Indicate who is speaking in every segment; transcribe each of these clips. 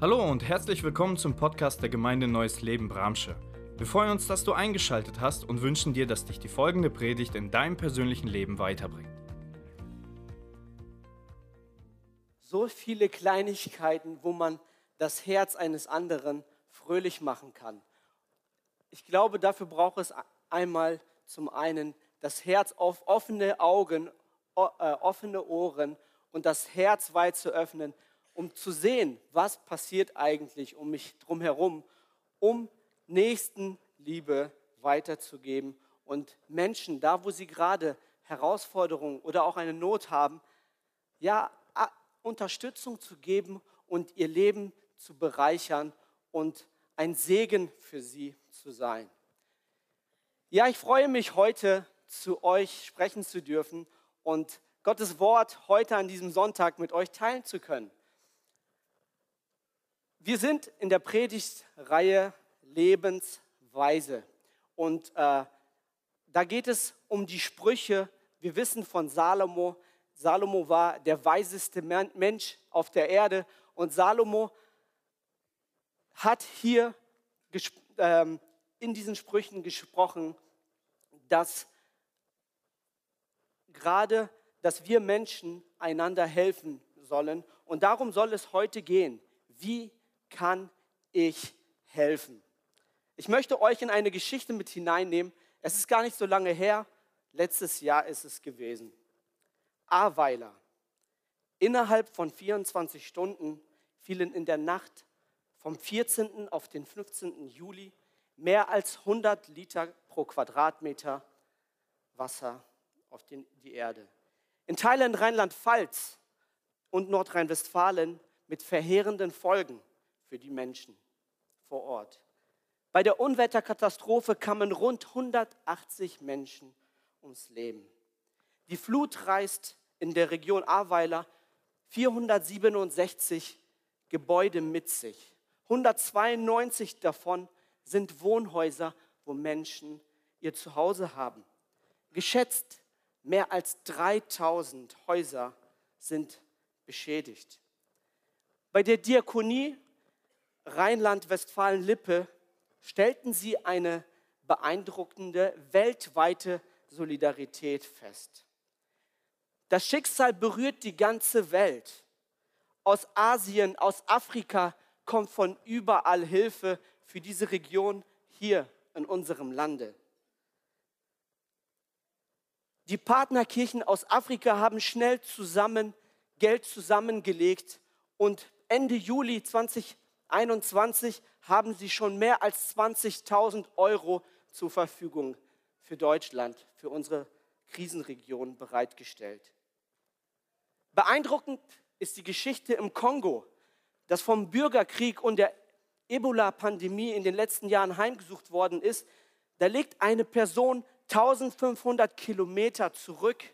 Speaker 1: Hallo und herzlich willkommen zum Podcast der Gemeinde Neues Leben Bramsche. Wir freuen uns, dass du eingeschaltet hast und wünschen dir, dass dich die folgende Predigt in deinem persönlichen Leben weiterbringt.
Speaker 2: So viele Kleinigkeiten, wo man das Herz eines anderen fröhlich machen kann. Ich glaube, dafür braucht es einmal zum einen das Herz auf offene Augen, äh, offene Ohren und das Herz weit zu öffnen um zu sehen, was passiert eigentlich um mich drumherum, um Nächstenliebe weiterzugeben und Menschen, da wo sie gerade Herausforderungen oder auch eine Not haben, ja, Unterstützung zu geben und ihr Leben zu bereichern und ein Segen für sie zu sein. Ja, ich freue mich heute zu euch sprechen zu dürfen und Gottes Wort heute an diesem Sonntag mit euch teilen zu können. Wir sind in der Predigtreihe Lebensweise und äh, da geht es um die Sprüche. Wir wissen von Salomo, Salomo war der weiseste Mensch auf der Erde und Salomo hat hier ähm, in diesen Sprüchen gesprochen, dass gerade, dass wir Menschen einander helfen sollen. Und darum soll es heute gehen. Wie kann ich helfen? Ich möchte euch in eine Geschichte mit hineinnehmen. Es ist gar nicht so lange her. Letztes Jahr ist es gewesen. Ahrweiler. Innerhalb von 24 Stunden fielen in der Nacht vom 14. auf den 15. Juli mehr als 100 Liter pro Quadratmeter Wasser auf die Erde. In Teilen Rheinland-Pfalz und Nordrhein-Westfalen mit verheerenden Folgen für die Menschen vor Ort. Bei der Unwetterkatastrophe kamen rund 180 Menschen ums Leben. Die Flut reißt in der Region Ahrweiler 467 Gebäude mit sich. 192 davon sind Wohnhäuser, wo Menschen ihr Zuhause haben. Geschätzt mehr als 3000 Häuser sind beschädigt. Bei der Diakonie Rheinland-Westfalen-Lippe stellten sie eine beeindruckende weltweite Solidarität fest. Das Schicksal berührt die ganze Welt. Aus Asien, aus Afrika kommt von überall Hilfe für diese Region hier in unserem Lande. Die Partnerkirchen aus Afrika haben schnell zusammen Geld zusammengelegt und Ende Juli 2020 2021 haben sie schon mehr als 20.000 Euro zur Verfügung für Deutschland, für unsere Krisenregion bereitgestellt. Beeindruckend ist die Geschichte im Kongo, das vom Bürgerkrieg und der Ebola-Pandemie in den letzten Jahren heimgesucht worden ist. Da legt eine Person 1500 Kilometer zurück,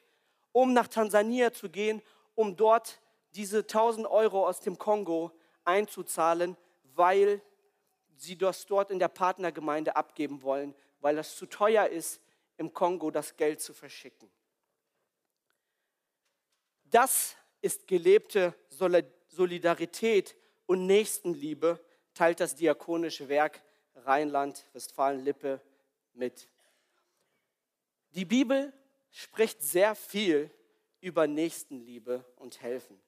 Speaker 2: um nach Tansania zu gehen, um dort diese 1000 Euro aus dem Kongo einzuzahlen, weil sie das dort in der Partnergemeinde abgeben wollen, weil es zu teuer ist, im Kongo das Geld zu verschicken. Das ist gelebte Solidarität und Nächstenliebe, teilt das diakonische Werk Rheinland-Westfalen-Lippe mit. Die Bibel spricht sehr viel über Nächstenliebe und Helfen.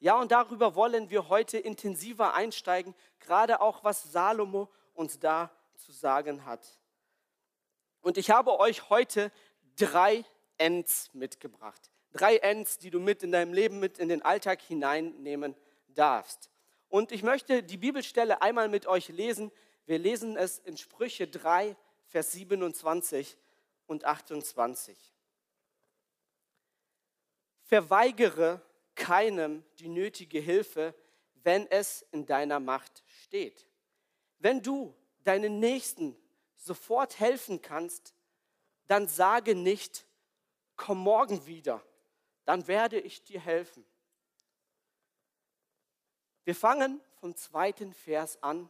Speaker 2: Ja, und darüber wollen wir heute intensiver einsteigen, gerade auch was Salomo uns da zu sagen hat. Und ich habe euch heute drei Ends mitgebracht. Drei Ends, die du mit in deinem Leben, mit in den Alltag hineinnehmen darfst. Und ich möchte die Bibelstelle einmal mit euch lesen. Wir lesen es in Sprüche 3, Vers 27 und 28. Verweigere keinem die nötige Hilfe, wenn es in deiner Macht steht. Wenn du deinen Nächsten sofort helfen kannst, dann sage nicht, komm morgen wieder, dann werde ich dir helfen. Wir fangen vom zweiten Vers an.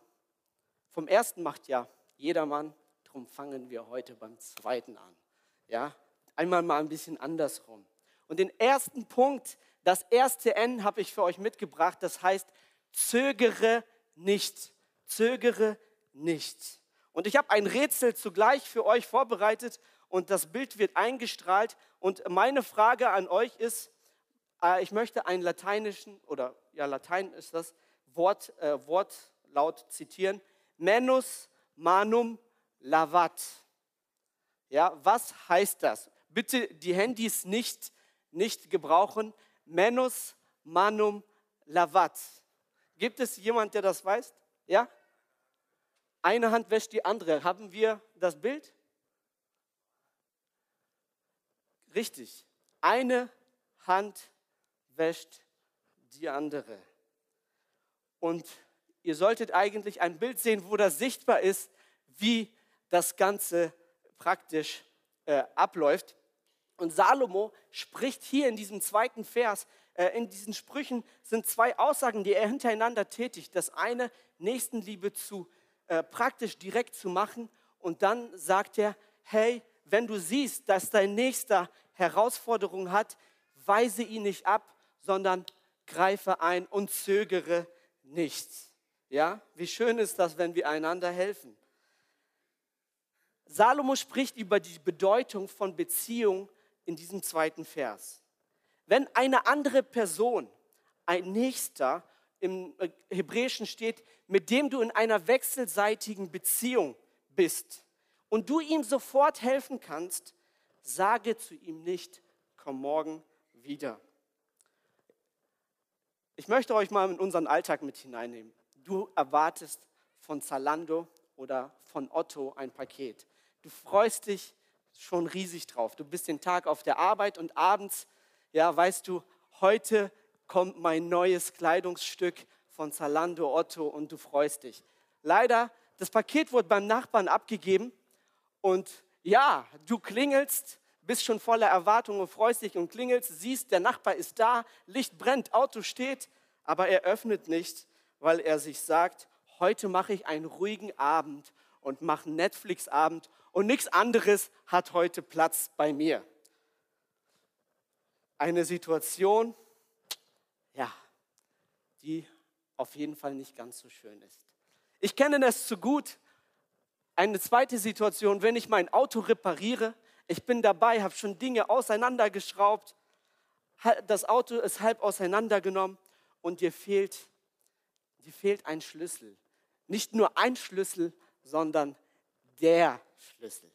Speaker 2: Vom ersten macht ja jedermann, darum fangen wir heute beim zweiten an. Ja, einmal mal ein bisschen andersrum. Und den ersten Punkt, das erste N habe ich für euch mitgebracht, das heißt, zögere nicht. Zögere nicht. Und ich habe ein Rätsel zugleich für euch vorbereitet und das Bild wird eingestrahlt. Und meine Frage an euch ist, äh, ich möchte einen lateinischen, oder ja, Latein ist das, Wort, äh, Wortlaut zitieren. Menus manum lavat. Ja, was heißt das? Bitte die Handys nicht, nicht gebrauchen. Menus manum lavat. Gibt es jemand, der das weiß? Ja? Eine Hand wäscht die andere. Haben wir das Bild? Richtig. Eine Hand wäscht die andere. Und ihr solltet eigentlich ein Bild sehen, wo das sichtbar ist, wie das Ganze praktisch äh, abläuft. Und Salomo spricht hier in diesem zweiten Vers, äh, in diesen Sprüchen sind zwei Aussagen, die er hintereinander tätigt. Das eine, Nächstenliebe zu äh, praktisch direkt zu machen. Und dann sagt er, hey, wenn du siehst, dass dein Nächster Herausforderungen hat, weise ihn nicht ab, sondern greife ein und zögere nichts. Ja, wie schön ist das, wenn wir einander helfen. Salomo spricht über die Bedeutung von Beziehung in diesem zweiten Vers. Wenn eine andere Person, ein Nächster, im Hebräischen steht, mit dem du in einer wechselseitigen Beziehung bist und du ihm sofort helfen kannst, sage zu ihm nicht, komm morgen wieder. Ich möchte euch mal in unseren Alltag mit hineinnehmen. Du erwartest von Zalando oder von Otto ein Paket. Du freust dich schon riesig drauf. Du bist den Tag auf der Arbeit und abends, ja, weißt du, heute kommt mein neues Kleidungsstück von Zalando Otto und du freust dich. Leider, das Paket wurde beim Nachbarn abgegeben und ja, du klingelst bist schon voller Erwartung und freust dich und klingelst, siehst, der Nachbar ist da, Licht brennt, Auto steht, aber er öffnet nicht, weil er sich sagt, heute mache ich einen ruhigen Abend und mache Netflix-Abend und nichts anderes hat heute Platz bei mir. Eine Situation, ja, die auf jeden Fall nicht ganz so schön ist. Ich kenne das zu gut. Eine zweite Situation, wenn ich mein Auto repariere, ich bin dabei, habe schon Dinge auseinandergeschraubt. Das Auto ist halb auseinandergenommen und dir fehlt, dir fehlt ein Schlüssel. Nicht nur ein Schlüssel, sondern der Schlüssel.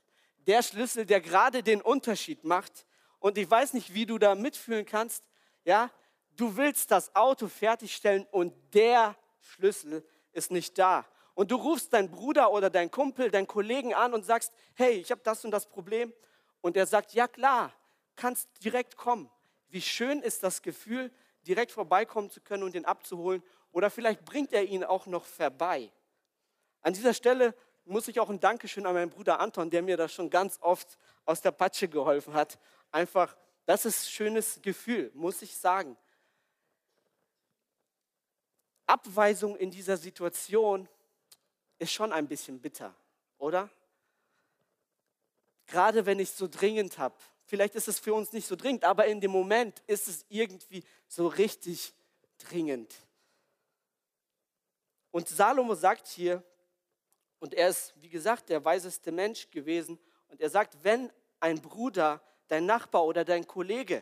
Speaker 2: Der Schlüssel, der gerade den Unterschied macht. Und ich weiß nicht, wie du da mitfühlen kannst. Ja, du willst das Auto fertigstellen und der Schlüssel ist nicht da. Und du rufst deinen Bruder oder deinen Kumpel, deinen Kollegen an und sagst, hey, ich habe das und das Problem. Und er sagt, ja klar, kannst direkt kommen. Wie schön ist das Gefühl, direkt vorbeikommen zu können und ihn abzuholen. Oder vielleicht bringt er ihn auch noch vorbei. An dieser Stelle muss ich auch ein Dankeschön an meinen Bruder Anton, der mir da schon ganz oft aus der Patsche geholfen hat. Einfach, das ist ein schönes Gefühl, muss ich sagen. Abweisung in dieser Situation ist schon ein bisschen bitter, oder? Gerade wenn ich es so dringend habe. Vielleicht ist es für uns nicht so dringend, aber in dem Moment ist es irgendwie so richtig dringend. Und Salomo sagt hier, und er ist, wie gesagt, der weiseste Mensch gewesen, und er sagt, wenn ein Bruder, dein Nachbar oder dein Kollege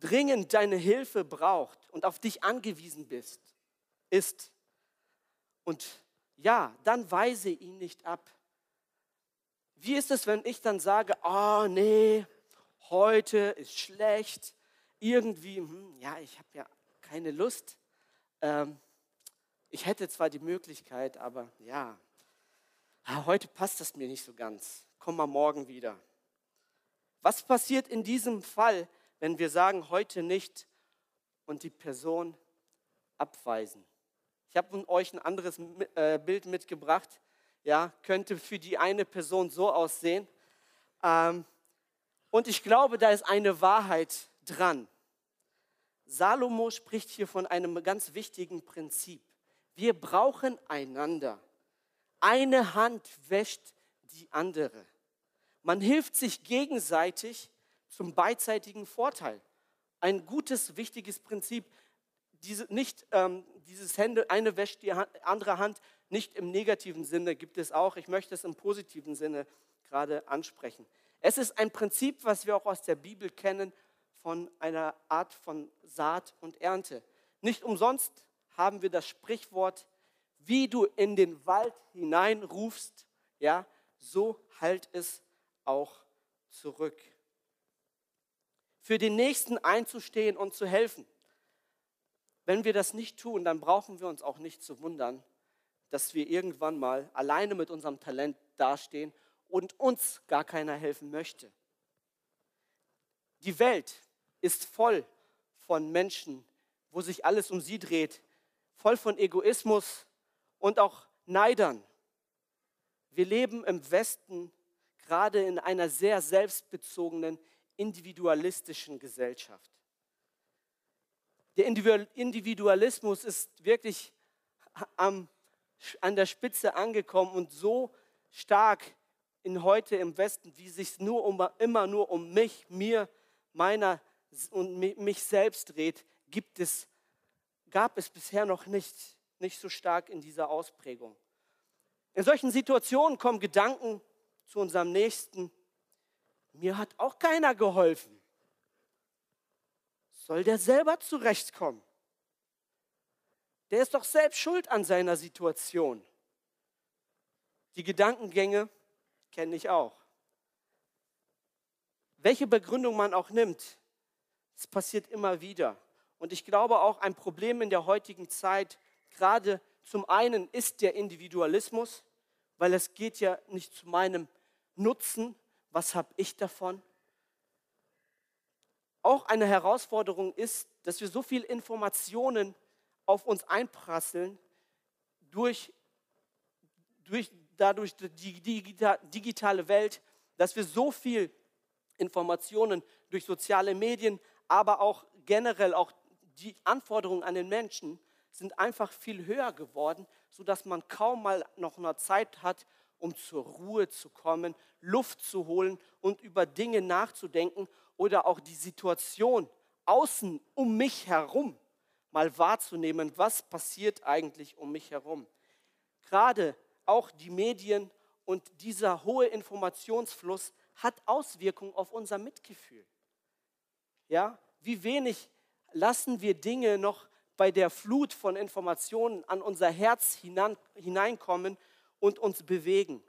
Speaker 2: dringend deine Hilfe braucht und auf dich angewiesen bist, ist, und ja, dann weise ihn nicht ab. Wie ist es, wenn ich dann sage, oh nee, heute ist schlecht, irgendwie, hm, ja, ich habe ja keine Lust. Ähm, ich hätte zwar die Möglichkeit, aber ja, heute passt das mir nicht so ganz. Komm mal morgen wieder. Was passiert in diesem Fall, wenn wir sagen, heute nicht und die Person abweisen? Ich habe euch ein anderes äh, Bild mitgebracht ja, könnte für die eine Person so aussehen. Ähm, und ich glaube, da ist eine Wahrheit dran. Salomo spricht hier von einem ganz wichtigen Prinzip. Wir brauchen einander. Eine Hand wäscht die andere. Man hilft sich gegenseitig zum beidseitigen Vorteil. Ein gutes, wichtiges Prinzip. diese, nicht ähm, dieses Hände, eine wäscht die andere Hand, nicht im negativen Sinne gibt es auch. Ich möchte es im positiven Sinne gerade ansprechen. Es ist ein Prinzip, was wir auch aus der Bibel kennen, von einer Art von Saat und Ernte. Nicht umsonst haben wir das Sprichwort, wie du in den Wald hineinrufst, ja, so halt es auch zurück. Für den Nächsten einzustehen und zu helfen. Wenn wir das nicht tun, dann brauchen wir uns auch nicht zu wundern, dass wir irgendwann mal alleine mit unserem Talent dastehen und uns gar keiner helfen möchte. Die Welt ist voll von Menschen, wo sich alles um sie dreht, voll von Egoismus und auch Neidern. Wir leben im Westen gerade in einer sehr selbstbezogenen, individualistischen Gesellschaft. Der Individualismus ist wirklich am, an der Spitze angekommen und so stark in heute im Westen, wie sich nur um, immer nur um mich, mir, meiner und mich selbst dreht, gibt es, gab es bisher noch nicht, nicht so stark in dieser Ausprägung. In solchen Situationen kommen Gedanken zu unserem Nächsten. Mir hat auch keiner geholfen. Soll der selber zurechtkommen? Der ist doch selbst schuld an seiner Situation. Die Gedankengänge kenne ich auch. Welche Begründung man auch nimmt, es passiert immer wieder. Und ich glaube auch ein Problem in der heutigen Zeit, gerade zum einen ist der Individualismus, weil es geht ja nicht zu meinem Nutzen, was habe ich davon? Auch eine Herausforderung ist, dass wir so viel Informationen auf uns einprasseln durch, durch dadurch die digitale Welt, dass wir so viel Informationen durch soziale Medien, aber auch generell auch die Anforderungen an den Menschen sind einfach viel höher geworden, sodass man kaum mal noch eine Zeit hat, um zur Ruhe zu kommen, Luft zu holen und über Dinge nachzudenken oder auch die Situation außen um mich herum mal wahrzunehmen, was passiert eigentlich um mich herum. Gerade auch die Medien und dieser hohe Informationsfluss hat Auswirkungen auf unser Mitgefühl. Ja, wie wenig lassen wir Dinge noch bei der Flut von Informationen an unser Herz hinein, hineinkommen und uns bewegen.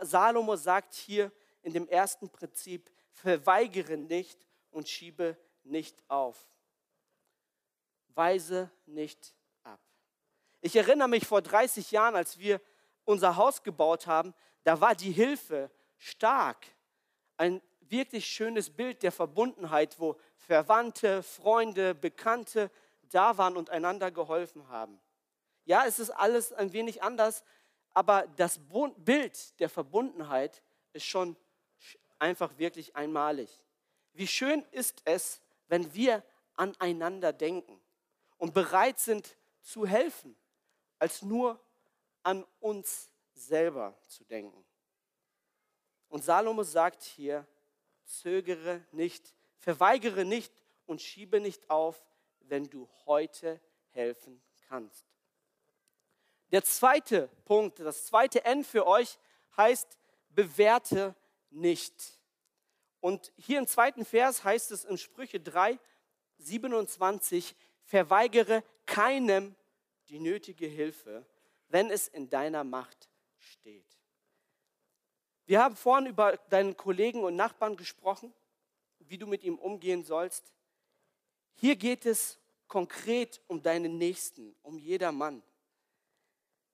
Speaker 2: Salomo sagt hier in dem ersten Prinzip, verweigere nicht und schiebe nicht auf. Weise nicht ich erinnere mich vor 30 Jahren, als wir unser Haus gebaut haben, da war die Hilfe stark. Ein wirklich schönes Bild der Verbundenheit, wo Verwandte, Freunde, Bekannte da waren und einander geholfen haben. Ja, es ist alles ein wenig anders, aber das Bild der Verbundenheit ist schon einfach wirklich einmalig. Wie schön ist es, wenn wir aneinander denken und bereit sind zu helfen als nur an uns selber zu denken. Und Salomo sagt hier, zögere nicht, verweigere nicht und schiebe nicht auf, wenn du heute helfen kannst. Der zweite Punkt, das zweite N für euch heißt, bewerte nicht. Und hier im zweiten Vers heißt es in Sprüche 3, 27, verweigere keinem die nötige Hilfe, wenn es in deiner Macht steht. Wir haben vorhin über deinen Kollegen und Nachbarn gesprochen, wie du mit ihm umgehen sollst. Hier geht es konkret um deinen Nächsten, um jedermann.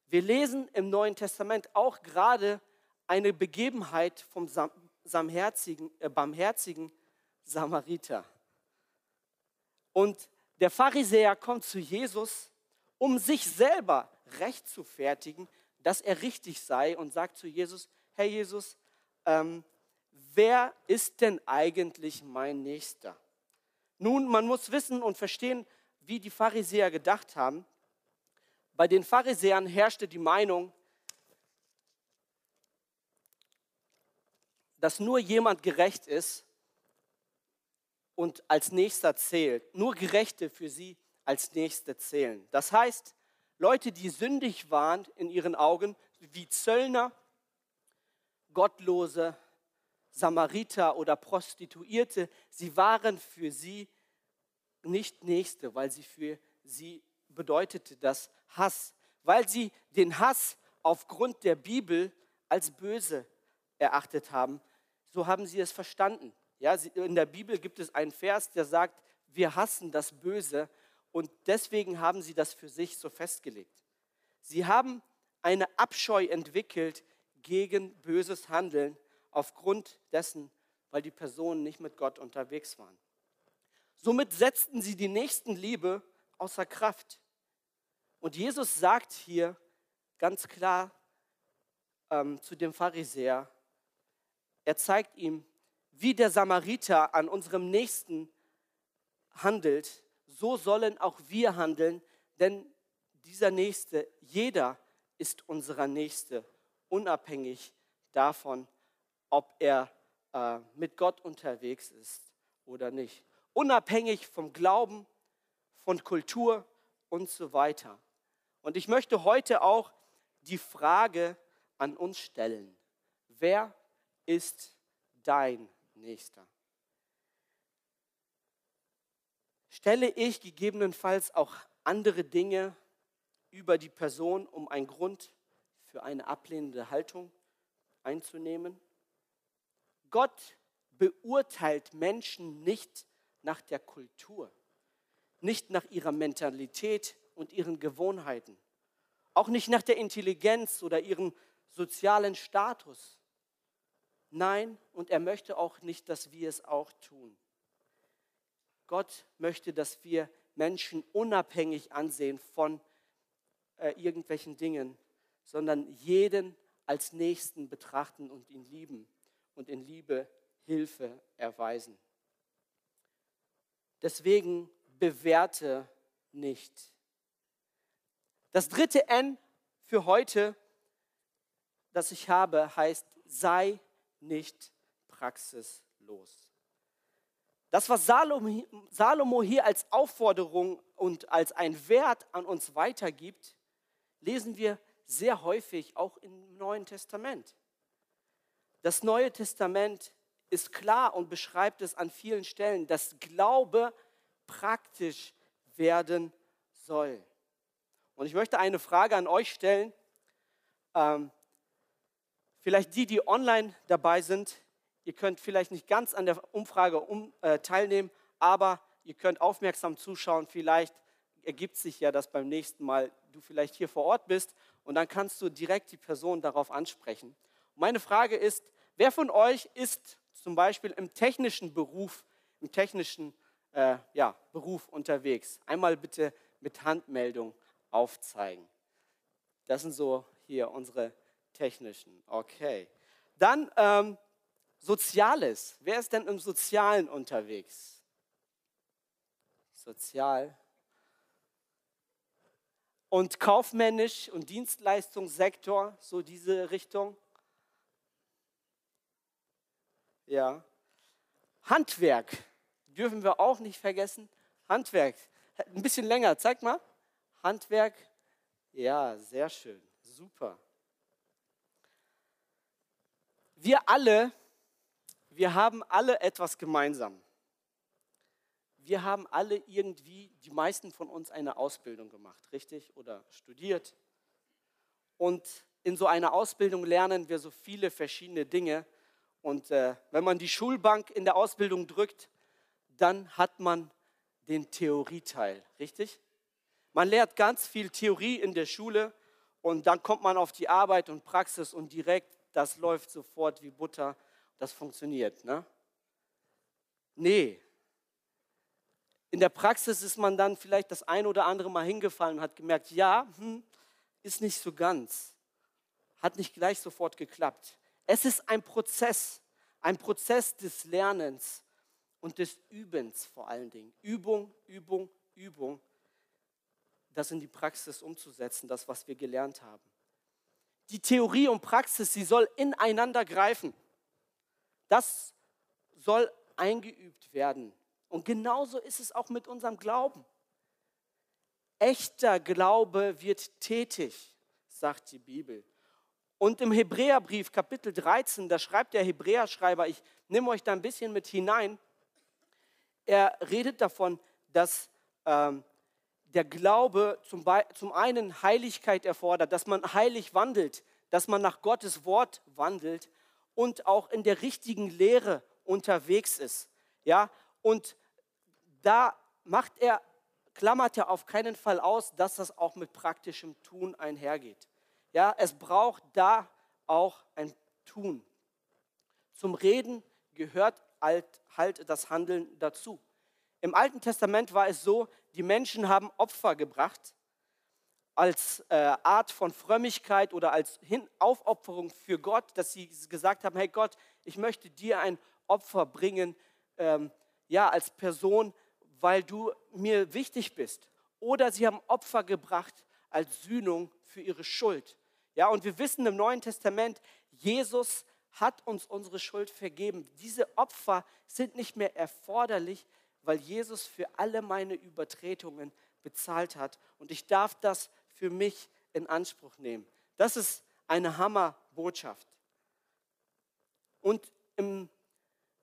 Speaker 2: Wir lesen im Neuen Testament auch gerade eine Begebenheit vom Samherzigen, äh, barmherzigen Samariter. Und der Pharisäer kommt zu Jesus um sich selber fertigen, dass er richtig sei und sagt zu Jesus, Herr Jesus, ähm, wer ist denn eigentlich mein Nächster? Nun, man muss wissen und verstehen, wie die Pharisäer gedacht haben. Bei den Pharisäern herrschte die Meinung, dass nur jemand gerecht ist und als Nächster zählt. Nur Gerechte für sie als Nächste zählen. Das heißt, Leute, die sündig waren in ihren Augen, wie Zöllner, Gottlose, Samariter oder Prostituierte, sie waren für sie nicht Nächste, weil sie für sie bedeutete das Hass, weil sie den Hass aufgrund der Bibel als böse erachtet haben. So haben sie es verstanden. Ja, in der Bibel gibt es einen Vers, der sagt, wir hassen das Böse und deswegen haben sie das für sich so festgelegt. Sie haben eine Abscheu entwickelt gegen böses Handeln aufgrund dessen, weil die Personen nicht mit Gott unterwegs waren. Somit setzten sie die Nächstenliebe außer Kraft. Und Jesus sagt hier ganz klar ähm, zu dem Pharisäer, er zeigt ihm, wie der Samariter an unserem Nächsten handelt, so sollen auch wir handeln, denn dieser Nächste, jeder ist unserer Nächste, unabhängig davon, ob er äh, mit Gott unterwegs ist oder nicht. Unabhängig vom Glauben, von Kultur und so weiter. Und ich möchte heute auch die Frage an uns stellen. Wer ist dein Nächster? Stelle ich gegebenenfalls auch andere Dinge über die Person, um einen Grund für eine ablehnende Haltung einzunehmen? Gott beurteilt Menschen nicht nach der Kultur, nicht nach ihrer Mentalität und ihren Gewohnheiten, auch nicht nach der Intelligenz oder ihrem sozialen Status. Nein, und er möchte auch nicht, dass wir es auch tun. Gott möchte, dass wir Menschen unabhängig ansehen von äh, irgendwelchen Dingen, sondern jeden als Nächsten betrachten und ihn lieben und in Liebe Hilfe erweisen. Deswegen bewerte nicht. Das dritte N für heute, das ich habe, heißt, sei nicht praxislos. Das, was Salomo hier als Aufforderung und als ein Wert an uns weitergibt, lesen wir sehr häufig auch im Neuen Testament. Das Neue Testament ist klar und beschreibt es an vielen Stellen, dass Glaube praktisch werden soll. Und ich möchte eine Frage an euch stellen. Ähm, vielleicht die, die online dabei sind, ihr könnt vielleicht nicht ganz an der Umfrage um, äh, teilnehmen, aber ihr könnt aufmerksam zuschauen. Vielleicht ergibt sich ja, dass beim nächsten Mal du vielleicht hier vor Ort bist und dann kannst du direkt die Person darauf ansprechen. Meine Frage ist, wer von euch ist zum Beispiel im technischen Beruf, im technischen äh, ja, Beruf unterwegs? Einmal bitte mit Handmeldung aufzeigen. Das sind so hier unsere technischen. Okay. Dann ähm, Soziales. Wer ist denn im Sozialen unterwegs? Sozial. Und kaufmännisch und Dienstleistungssektor, so diese Richtung. Ja. Handwerk dürfen wir auch nicht vergessen. Handwerk. Ein bisschen länger, zeig mal. Handwerk. Ja, sehr schön. Super. Wir alle, wir haben alle etwas gemeinsam. Wir haben alle irgendwie, die meisten von uns, eine Ausbildung gemacht, richtig? Oder studiert. Und in so einer Ausbildung lernen wir so viele verschiedene Dinge. Und äh, wenn man die Schulbank in der Ausbildung drückt, dann hat man den Theorieteil, richtig? Man lernt ganz viel Theorie in der Schule und dann kommt man auf die Arbeit und Praxis und direkt, das läuft sofort wie Butter, das funktioniert. Ne? Nee. In der Praxis ist man dann vielleicht das ein oder andere Mal hingefallen und hat gemerkt, ja, hm, ist nicht so ganz. Hat nicht gleich sofort geklappt. Es ist ein Prozess, ein Prozess des Lernens und des Übens vor allen Dingen. Übung, Übung, Übung. Das in die Praxis umzusetzen, das, was wir gelernt haben. Die Theorie und Praxis, sie soll ineinander greifen. Das soll eingeübt werden. Und genauso ist es auch mit unserem Glauben. echter Glaube wird tätig, sagt die Bibel. Und im Hebräerbrief Kapitel 13, da schreibt der Hebräerschreiber, ich nehme euch da ein bisschen mit hinein, er redet davon, dass ähm, der Glaube zum, zum einen Heiligkeit erfordert, dass man heilig wandelt, dass man nach Gottes Wort wandelt und auch in der richtigen Lehre unterwegs ist. Ja, und da macht er, klammert er auf keinen Fall aus, dass das auch mit praktischem Tun einhergeht. Ja, es braucht da auch ein Tun. Zum Reden gehört halt, das Handeln dazu. Im Alten Testament war es so, die Menschen haben Opfer gebracht als äh, Art von Frömmigkeit oder als Hin Aufopferung für Gott, dass sie gesagt haben, hey Gott, ich möchte dir ein Opfer bringen, ähm, ja, als Person, weil du mir wichtig bist. Oder sie haben Opfer gebracht als Sühnung für ihre Schuld. Ja, und wir wissen im Neuen Testament, Jesus hat uns unsere Schuld vergeben. Diese Opfer sind nicht mehr erforderlich, weil Jesus für alle meine Übertretungen bezahlt hat. Und ich darf das für mich in Anspruch nehmen. Das ist eine Hammerbotschaft. Und im,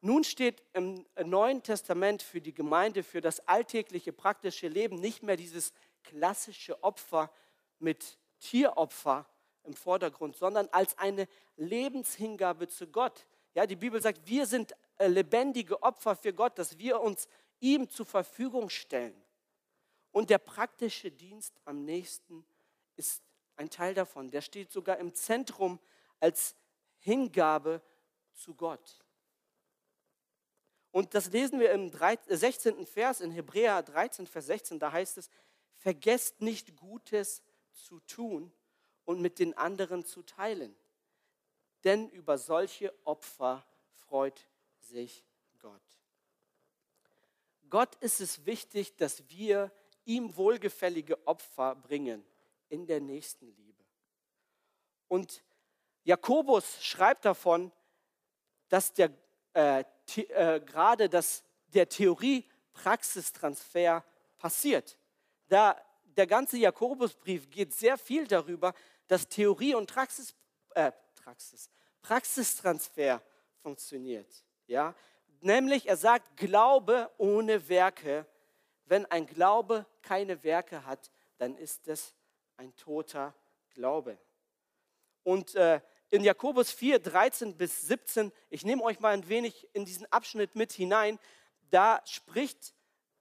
Speaker 2: nun steht im Neuen Testament für die Gemeinde, für das alltägliche praktische Leben nicht mehr dieses klassische Opfer mit Tieropfer im Vordergrund, sondern als eine Lebenshingabe zu Gott. Ja, die Bibel sagt, wir sind äh, lebendige Opfer für Gott, dass wir uns ihm zur Verfügung stellen. Und der praktische Dienst am nächsten ist ein Teil davon. Der steht sogar im Zentrum als Hingabe zu Gott. Und das lesen wir im 16. Vers in Hebräer 13, Vers 16. Da heißt es, vergesst nicht Gutes zu tun und mit den anderen zu teilen. Denn über solche Opfer freut sich Gott. Gott ist es wichtig, dass wir ihm wohlgefällige Opfer bringen in der nächsten Liebe. Und Jakobus schreibt davon, dass der, äh, äh, gerade das, der Theorie-Praxistransfer passiert. Da, der ganze Jakobusbrief geht sehr viel darüber, dass Theorie und Praxis, äh, Praxis, Praxistransfer funktioniert. Ja? Nämlich, er sagt, Glaube ohne Werke. Wenn ein Glaube keine Werke hat, dann ist es ein toter Glaube. Und äh, in Jakobus 4, 13 bis 17, ich nehme euch mal ein wenig in diesen Abschnitt mit hinein, da spricht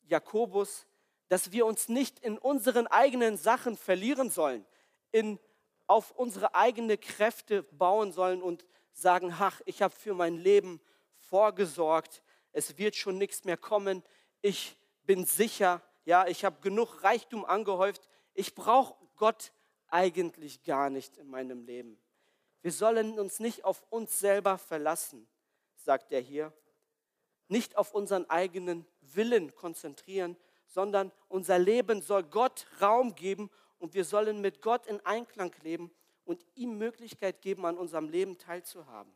Speaker 2: Jakobus, dass wir uns nicht in unseren eigenen Sachen verlieren sollen, in, auf unsere eigenen Kräfte bauen sollen und sagen, ach, ich habe für mein Leben vorgesorgt, es wird schon nichts mehr kommen, ich bin sicher, ja, ich habe genug Reichtum angehäuft, ich brauche Gott eigentlich gar nicht in meinem Leben. Wir sollen uns nicht auf uns selber verlassen, sagt er hier, nicht auf unseren eigenen Willen konzentrieren, sondern unser Leben soll Gott Raum geben und wir sollen mit Gott in Einklang leben und ihm Möglichkeit geben, an unserem Leben teilzuhaben.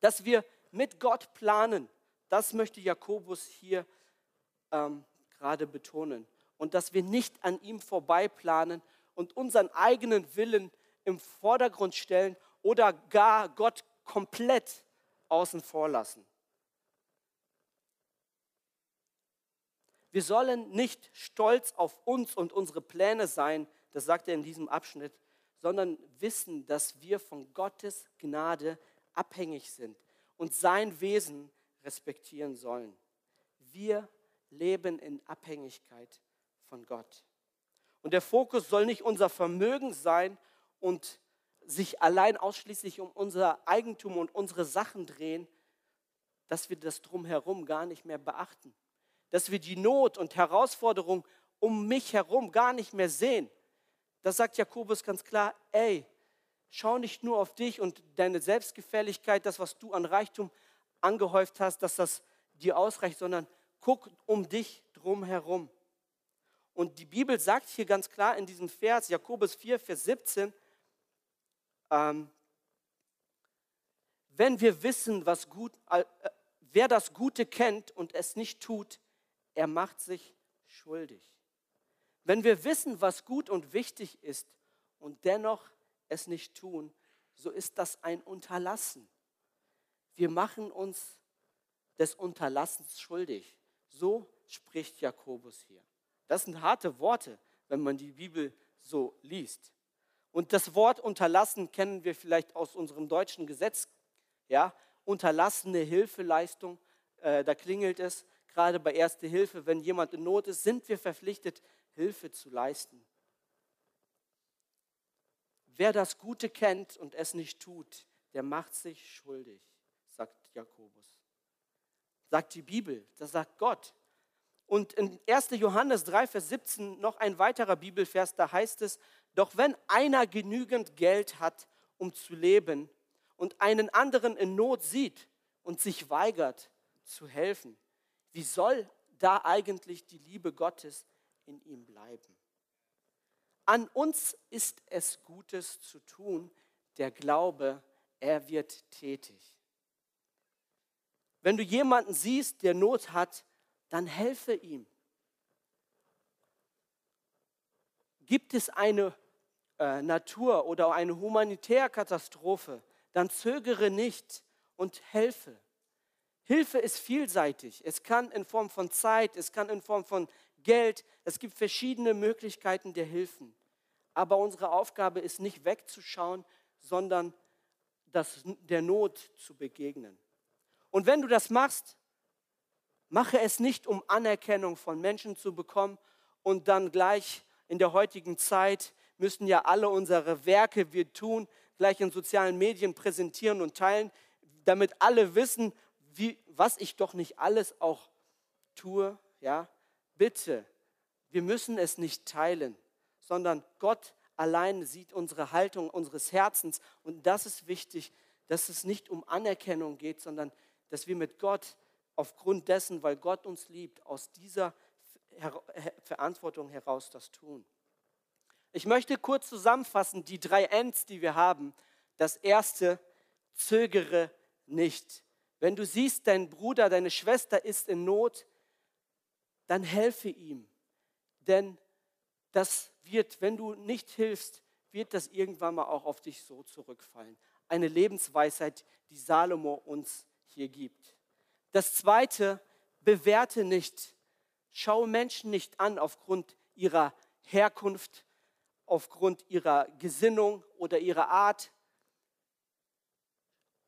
Speaker 2: Dass wir mit Gott planen. Das möchte Jakobus hier ähm, gerade betonen. Und dass wir nicht an ihm vorbei planen und unseren eigenen Willen im Vordergrund stellen oder gar Gott komplett außen vor lassen. Wir sollen nicht stolz auf uns und unsere Pläne sein, das sagt er in diesem Abschnitt, sondern wissen, dass wir von Gottes Gnade abhängig sind und sein Wesen respektieren sollen. Wir leben in Abhängigkeit von Gott. Und der Fokus soll nicht unser Vermögen sein und sich allein ausschließlich um unser Eigentum und unsere Sachen drehen, dass wir das drumherum gar nicht mehr beachten. Dass wir die Not und Herausforderung um mich herum gar nicht mehr sehen. Das sagt Jakobus ganz klar, ey, schau nicht nur auf dich und deine Selbstgefälligkeit, das, was du an Reichtum angehäuft hast, dass das dir ausreicht, sondern guck um dich drum herum. Und die Bibel sagt hier ganz klar in diesem Vers, Jakobus 4, Vers 17, ähm, wenn wir wissen, was gut, äh, wer das Gute kennt und es nicht tut, er macht sich schuldig. Wenn wir wissen, was gut und wichtig ist und dennoch es nicht tun, so ist das ein Unterlassen. Wir machen uns des Unterlassens schuldig. So spricht Jakobus hier. Das sind harte Worte, wenn man die Bibel so liest. Und das Wort unterlassen kennen wir vielleicht aus unserem deutschen Gesetz. Ja, unterlassene Hilfeleistung, äh, da klingelt es. Gerade bei Erste Hilfe, wenn jemand in Not ist, sind wir verpflichtet, Hilfe zu leisten. Wer das Gute kennt und es nicht tut, der macht sich schuldig, sagt Jakobus. Sagt die Bibel, das sagt Gott. Und in 1. Johannes 3, Vers 17 noch ein weiterer Bibelvers, da heißt es, doch wenn einer genügend Geld hat, um zu leben, und einen anderen in Not sieht und sich weigert zu helfen, wie soll da eigentlich die Liebe Gottes in ihm bleiben? An uns ist es Gutes zu tun, der Glaube, er wird tätig. Wenn du jemanden siehst, der Not hat, dann helfe ihm. Gibt es eine äh, Natur- oder eine Humanitärkatastrophe, dann zögere nicht und helfe. Hilfe ist vielseitig. Es kann in Form von Zeit, es kann in Form von Geld, es gibt verschiedene Möglichkeiten der Hilfen. Aber unsere Aufgabe ist nicht wegzuschauen, sondern das, der Not zu begegnen. Und wenn du das machst, mache es nicht, um Anerkennung von Menschen zu bekommen und dann gleich in der heutigen Zeit müssen ja alle unsere Werke, wir tun, gleich in sozialen Medien präsentieren und teilen, damit alle wissen, wie, was ich doch nicht alles auch tue. Ja, bitte, wir müssen es nicht teilen, sondern Gott allein sieht unsere Haltung unseres Herzens und das ist wichtig, dass es nicht um Anerkennung geht, sondern dass wir mit Gott aufgrund dessen, weil Gott uns liebt, aus dieser Verantwortung heraus das tun. Ich möchte kurz zusammenfassen die drei Ends, die wir haben. Das erste, zögere nicht. Wenn du siehst, dein Bruder, deine Schwester ist in Not, dann helfe ihm. Denn das wird, wenn du nicht hilfst, wird das irgendwann mal auch auf dich so zurückfallen. Eine Lebensweisheit, die Salomo uns hier gibt. Das zweite, bewerte nicht. Schau Menschen nicht an aufgrund ihrer Herkunft, aufgrund ihrer Gesinnung oder ihrer Art,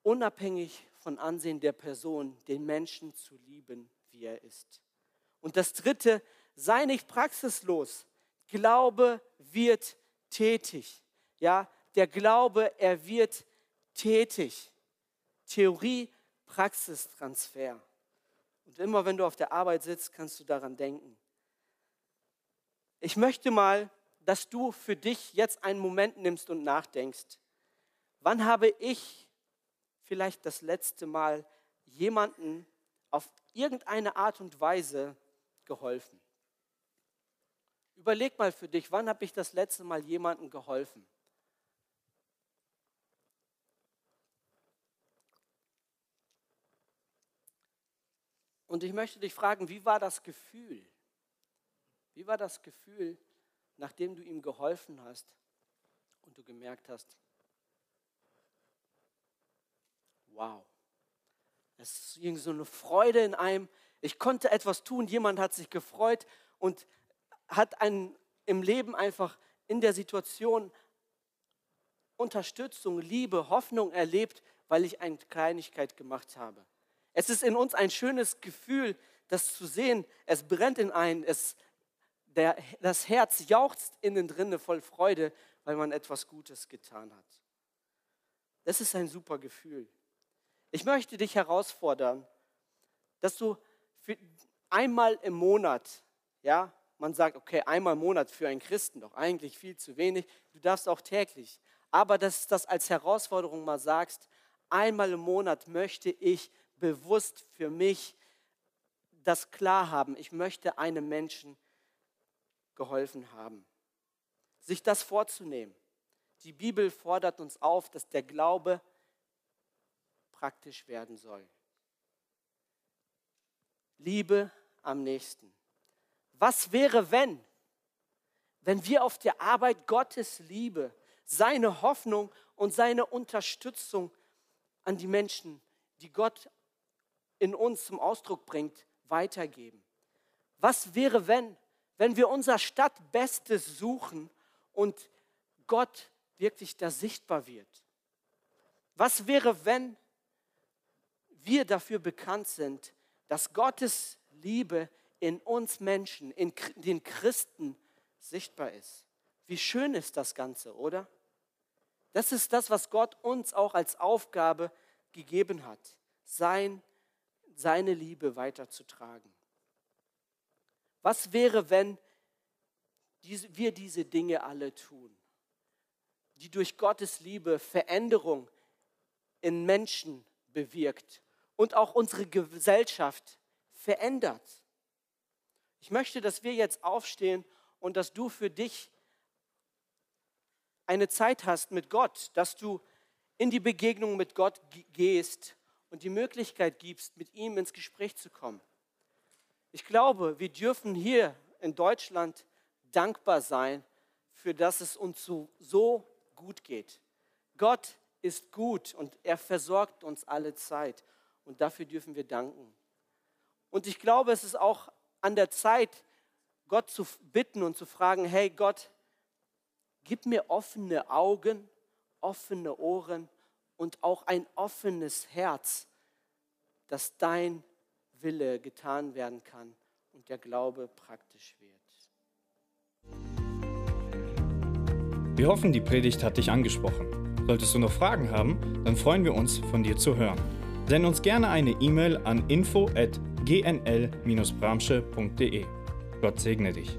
Speaker 2: unabhängig von Ansehen der Person, den Menschen zu lieben, wie er ist. Und das Dritte, sei nicht praxislos. Glaube wird tätig. Ja, der Glaube, er wird tätig. Theorie, Praxistransfer. Und immer wenn du auf der Arbeit sitzt, kannst du daran denken. Ich möchte mal dass du für dich jetzt einen Moment nimmst und nachdenkst. Wann habe ich vielleicht das letzte Mal jemanden auf irgendeine Art und Weise geholfen? Überleg mal für dich, wann habe ich das letzte Mal jemandem geholfen? Und ich möchte dich fragen, wie war das Gefühl? Wie war das Gefühl, nachdem du ihm geholfen hast und du gemerkt hast, wow, es ist so eine Freude in einem, ich konnte etwas tun, jemand hat sich gefreut und hat einen, im Leben einfach in der Situation Unterstützung, Liebe, Hoffnung erlebt, weil ich eine Kleinigkeit gemacht habe. Es ist in uns ein schönes Gefühl, das zu sehen. Es brennt in einen, es der, das Herz jauchzt innen drinne voll Freude, weil man etwas Gutes getan hat. Das ist ein super Gefühl. Ich möchte dich herausfordern, dass du einmal im Monat, ja, man sagt, okay, einmal im Monat für einen Christen doch eigentlich viel zu wenig, du darfst auch täglich, aber dass du das als Herausforderung mal sagst, einmal im Monat möchte ich bewusst für mich das klar haben, ich möchte einem Menschen geholfen haben. Sich das vorzunehmen. Die Bibel fordert uns auf, dass der Glaube praktisch werden soll. Liebe am nächsten. Was wäre, wenn? wenn wir auf der Arbeit Gottes Liebe, seine Hoffnung und seine Unterstützung an die Menschen, die Gott in uns zum Ausdruck bringt, weitergeben. Was wäre, wenn, wenn wir unser Stadtbestes suchen und Gott wirklich da sichtbar wird? Was wäre, wenn wir dafür bekannt sind, dass Gottes Liebe in uns Menschen, in den Christen sichtbar ist? Wie schön ist das Ganze, oder? Das ist das, was Gott uns auch als Aufgabe gegeben hat, sein, seine Liebe weiterzutragen. Was wäre, wenn wir diese Dinge alle tun, die durch Gottes Liebe Veränderung in Menschen bewirkt und auch unsere Gesellschaft verändert? Ich möchte, dass wir jetzt aufstehen und dass du für dich eine Zeit hast mit Gott, dass du in die Begegnung mit Gott gehst und die Möglichkeit gibst, mit ihm ins Gespräch zu kommen. Ich glaube, wir dürfen hier in Deutschland dankbar sein, für das es uns so, so gut geht. Gott ist gut und er versorgt uns alle Zeit und dafür dürfen wir danken. Und ich glaube, es ist auch an der Zeit, Gott zu bitten und zu fragen, hey Gott, Gib mir offene Augen, offene Ohren und auch ein offenes Herz, dass dein Wille getan werden kann und der Glaube praktisch wird.
Speaker 1: Wir hoffen, die Predigt hat dich angesprochen. Solltest du noch Fragen haben, dann freuen wir uns, von dir zu hören. Send uns gerne eine E-Mail an info@gnl-bramsche.de. Gott segne dich.